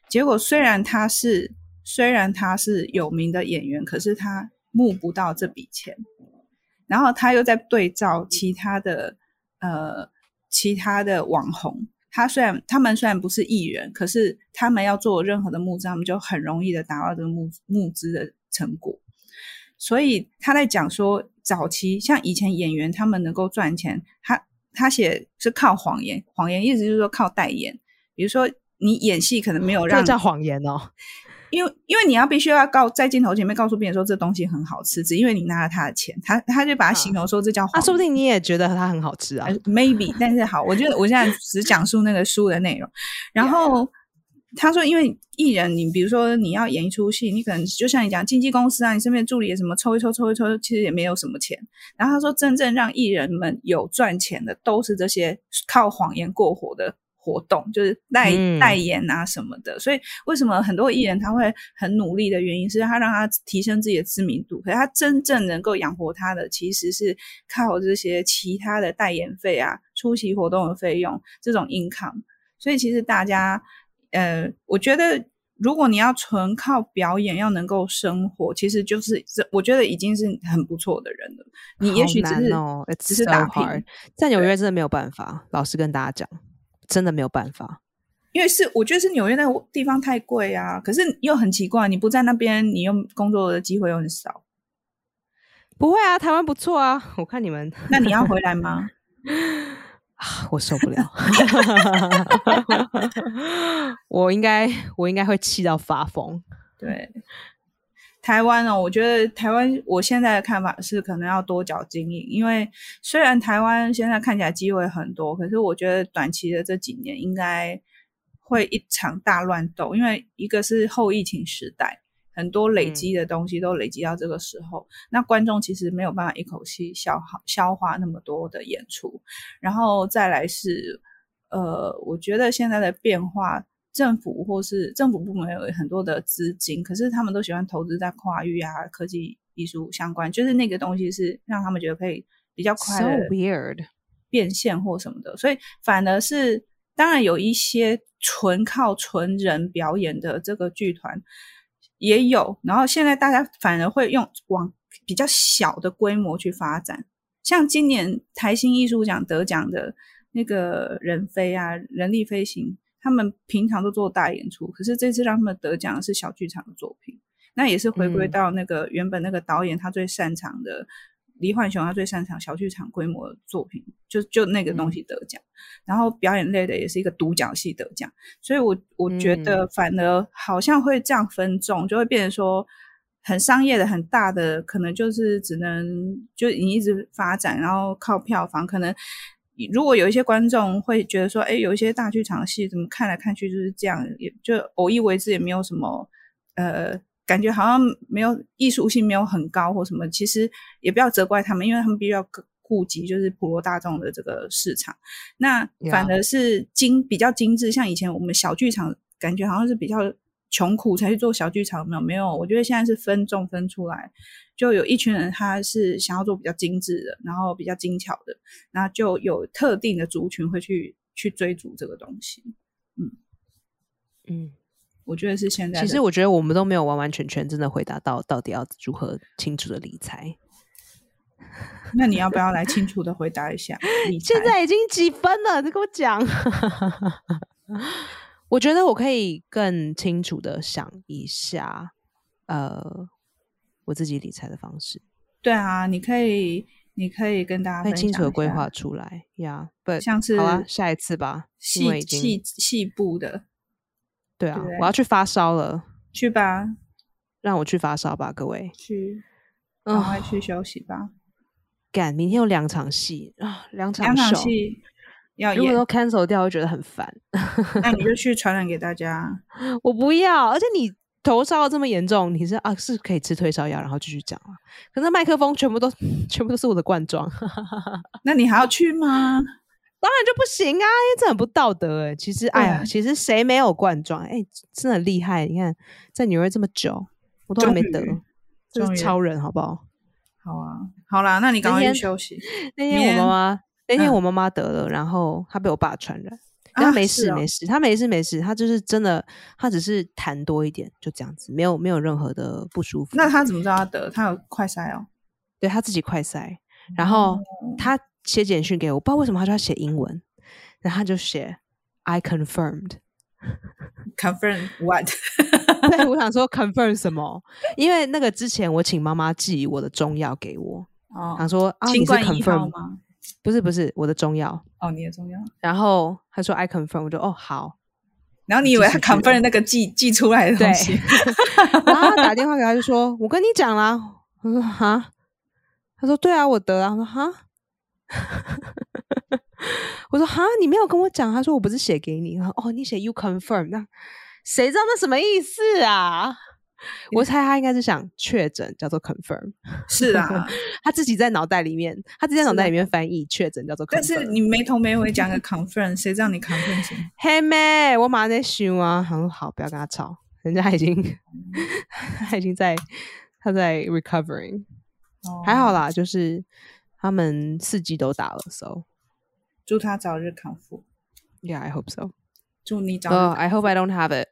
结果虽然他是虽然他是有名的演员，可是他募不到这笔钱。然后他又在对照其他的呃其他的网红，他虽然他们虽然不是艺人，可是他们要做任何的募资，他们就很容易的达到这个募募资的成果。所以他在讲说。早期像以前演员他们能够赚钱，他他写是靠谎言，谎言意思就是说靠代言。比如说你演戏可能没有让这叫谎言哦，因为因为你要必须要告在镜头前面告诉别人说这东西很好吃，只因为你拿了他的钱，他他就把它形容说这叫啊，说不定你也觉得它很好吃啊，maybe。但是好，我觉得我现在只讲述那个书的内容，然后。他说：“因为艺人，你比如说你要演一出戏，你可能就像你讲经纪公司啊，你身边助理什么抽一抽抽一抽，其实也没有什么钱。然后他说，真正让艺人们有赚钱的，都是这些靠谎言过活的活动，就是代代言啊什么的。所以为什么很多艺人他会很努力的原因，是他让他提升自己的知名度。可是他真正能够养活他的，其实是靠这些其他的代言费啊、出席活动的费用这种 income。所以其实大家。”呃，我觉得如果你要纯靠表演要能够生活，其实就是这，我觉得已经是很不错的人了。你也许只是只是打拼，在纽约真的没有办法。老实跟大家讲，真的没有办法，因为是我觉得是纽约那个地方太贵啊。可是又很奇怪，你不在那边，你又工作的机会又很少。不会啊，台湾不错啊。我看你们，那你要回来吗？我受不了，我应该我应该会气到发疯。对，台湾哦，我觉得台湾我现在的看法是可能要多角经营，因为虽然台湾现在看起来机会很多，可是我觉得短期的这几年应该会一场大乱斗，因为一个是后疫情时代。很多累积的东西都累积到这个时候，那观众其实没有办法一口气消耗消化那么多的演出，然后再来是，呃，我觉得现在的变化政府或是政府部门有很多的资金，可是他们都喜欢投资在跨域啊、科技艺术相关，就是那个东西是让他们觉得可以比较快 So 的 weird。变现或什么的，所以反而是当然有一些纯靠纯人表演的这个剧团也有，然后现在大家反而会用往比较小的规模去发展，像今年台新艺术奖得奖的那个人飞啊，人力飞行，他们平常都做大演出，可是这次让他们得奖的是小剧场的作品，那也是回归嗯到那个原本那个导演他最擅长的。李焕雄他最擅长小剧场规模的作品，就就那个东西得奖，然后表演类的也是一个独角戏得奖，所以我我觉得反而好像会这样分众，就会变成说很商业的、很大的，可能就是只能就你一直发展，然后靠票房。可能如果有一些观众会觉得说，哎，有一些大剧场戏怎么看来看去就是这样，也就偶一为之，也没有什么呃。感觉好像没有艺术性，没有很高或什么，其实也不要责怪他们，因为他们必须要顾及就是普罗大众的这个市场。那反而是精比较精致，像以前我们小剧场，感觉好像是比较穷苦才去做小剧场，没有没有。我觉得现在是分众分出来，就有一群人他是想要做比较精致的，然后比较精巧的，然后就有特定的族群会去去追逐这个东西。嗯嗯。我觉得是现在。其实我觉得我们都没有完完全全真的回答到到底要如何清楚的理财。那你要不要来清楚的回答一下？现在已经几分了？你跟我讲。我觉得我可以更清楚的想一下，呃，我自己理财的方式。对啊，你可以，你可以跟大家很清楚的规划出来呀。不，像是好啊，下一次吧。细细细部的。对啊，我要去发烧了，去吧，让我去发烧吧，各位，去，赶快去休息吧。干，明天有两场戏啊，两场两场戏要如果都 cancel 掉，会觉得很烦。那你就去传染给大家。我不要，而且你头烧这么严重，你是啊是可以吃退烧药，然后继续讲啊。可是麦克风全部都 全部都是我的罐装，那你还要去吗？当然就不行啊，因为这很不道德哎。其实，哎呀，其实谁没有冠状？哎，真的很厉害。你看，在纽约这么久，我都还没得，这是超人，好不好？好啊，好啦，那你赶快休息。那天我妈妈，那天我妈妈得了，然后她被我爸传染，她没事没事，她没事没事，她就是真的，她只是痰多一点，就这样子，没有没有任何的不舒服。那她怎么知道她得？她有快塞哦？对，她自己快塞，然后她。写简讯给我，不知道为什么他就要写英文，然后他就写 I confirmed。Confirm what？对，我想说 confirm 什么？因为那个之前我请妈妈寄我的中药给我，哦，他说啊，你是 confirm 吗？不是不是，我的中药。哦，你的中药。然后他说 I confirm，我就哦好。然后你以为他 confirm 那个寄寄出来的东西？然后他打电话给他就说：“我跟你讲啦。”我说：“哈。”他说：“对啊，我得啊。”我说：“哈。” 我说哈，你没有跟我讲。他说我不是写给你。哦，你写 you confirm，那谁知道那什么意思啊？我猜他应该是想确诊，叫做 confirm。是啊，他自己在脑袋里面，他自己在脑袋里面翻译确诊叫做 confirm。但是你没头没尾讲个 confirm，谁知道你 confirm 什么？嘿妹，我马上在修啊。很好，不要跟他吵，人家已经他已经在他在 recovering，、哦、还好啦，就是。他们四季都打了，so 祝他早日康复。Yeah, I hope so. 祝你早日。Oh, I hope I don't have it.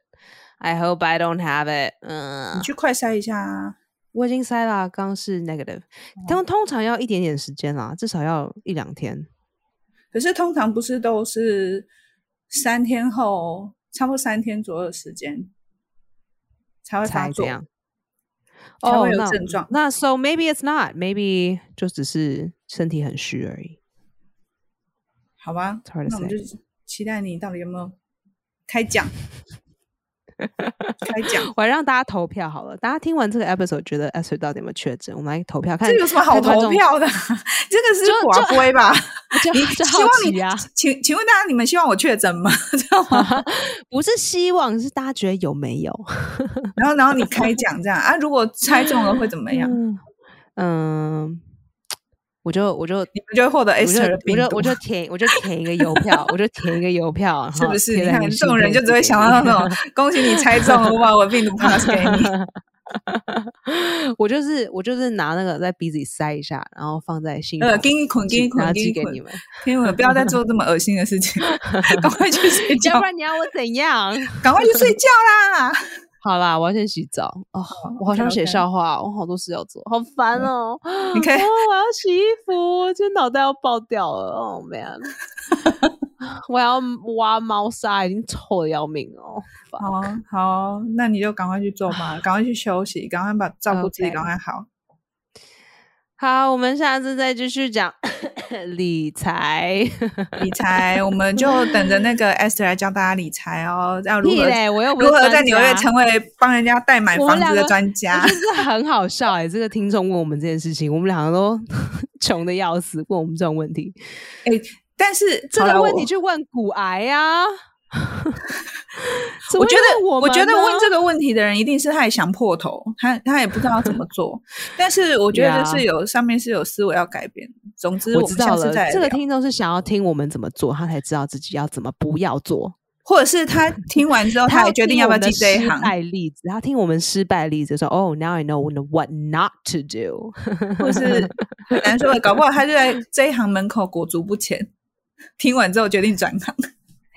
I hope I don't have it. 嗯，你去快筛一下啊。我已经筛了，刚是 negative。他们通常要一点点时间啦，至少要一两天。可是通常不是都是三天后，差不多三天左右的时间才会发作。哦，有症状。那 so maybe it's not, maybe 就只是身体很虚而已。好吧，那我们就期待你到底有没有开奖。开奖，我让大家投票好了。大家听完这个 episode 觉得 Esther 到底有没有确诊？我们来投票看。这有什么好投票的？这个是寡龟吧？你希望你啊？请请问大家，你们希望我确诊吗？知道吗？不是希望，是大家觉得有没有？然后然后你开奖这样啊？如果猜中了会怎么样？嗯，我就我就你们就会获得我就 Esther 的病毒，我就我就填我就填一个邮票，我就填一个邮票，是不是？你看你这种人就只会想到那种，恭喜你猜中了，我把我的病毒 pass 给你。我就是我就是拿那个在鼻子里塞一下，然后放在信呃，封给你捆，给你捆，给你，们，给你们，不要再做这么恶心的事情，赶快去睡 觉要不，然你要我怎样？赶快去睡觉啦！好啦，我要先洗澡哦，我好想写笑话哦，我好多事要做，好烦哦。你看哦，我要洗衣服，我今天脑袋要爆掉了哦，man！我要挖猫砂，已经臭的要命哦。烦好好，那你就赶快去做吧，赶快去休息，赶快把照顾自己赶快好。好，我们下次再继续讲 理财。理财，我们就等着那个 Esther 来教大家理财哦，要如何，我又不如何在专纽约家成为帮人家代买房子的专家真。是很好笑哎、这个听众问我们这件事情，我们两个都 穷的要死，问我们这种问题。但是这个问题我去问骨癌啊。我觉得，我我觉得问这个问题的人一定是他也想破头，他他也不知道怎么做。但是我觉得是有上面是有思维要改变的。总之，我知道了，这个听众是想要听我们怎么做，他才知道自己要怎么不要做。或者是他听完之后，他也决定要不要进这一行失，败例子，他听我们失败例子说，哦、n o w I know what not to do。或是很难说的，搞不好他就在这一行门口裹足不前。听完之后决定转行。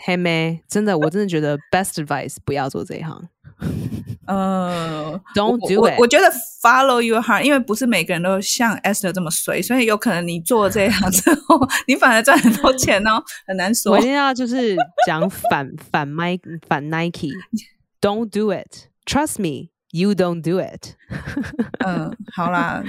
嘿妹，真的，我真的觉得 best advice 不要做这一行。呃 Don't do it 我觉得 follow your heart，因为不是每个人都像 Esther 这么衰，所以有可能你做了这一行之后，你反而赚很多钱哦，很难说我一。定要就是讲反反 Mike 反 Nike，Don't do it. Trust me, you don't do it. 嗯，好啦，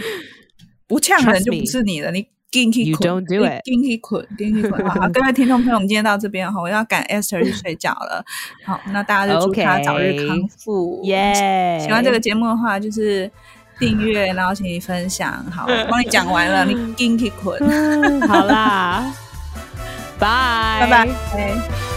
不呛人就不是你了，你。进去 You 捆 don't do it 进去捆，进去捆。好，各位听众朋友，我们今天到这边哈，我要赶 Esther 去睡觉了。好，那大家就祝他早日康复。耶！喜欢这个节目的话，就是订阅，然后请你分享。好，我帮你讲完了，你进去捆。嗯，好啦，拜拜拜。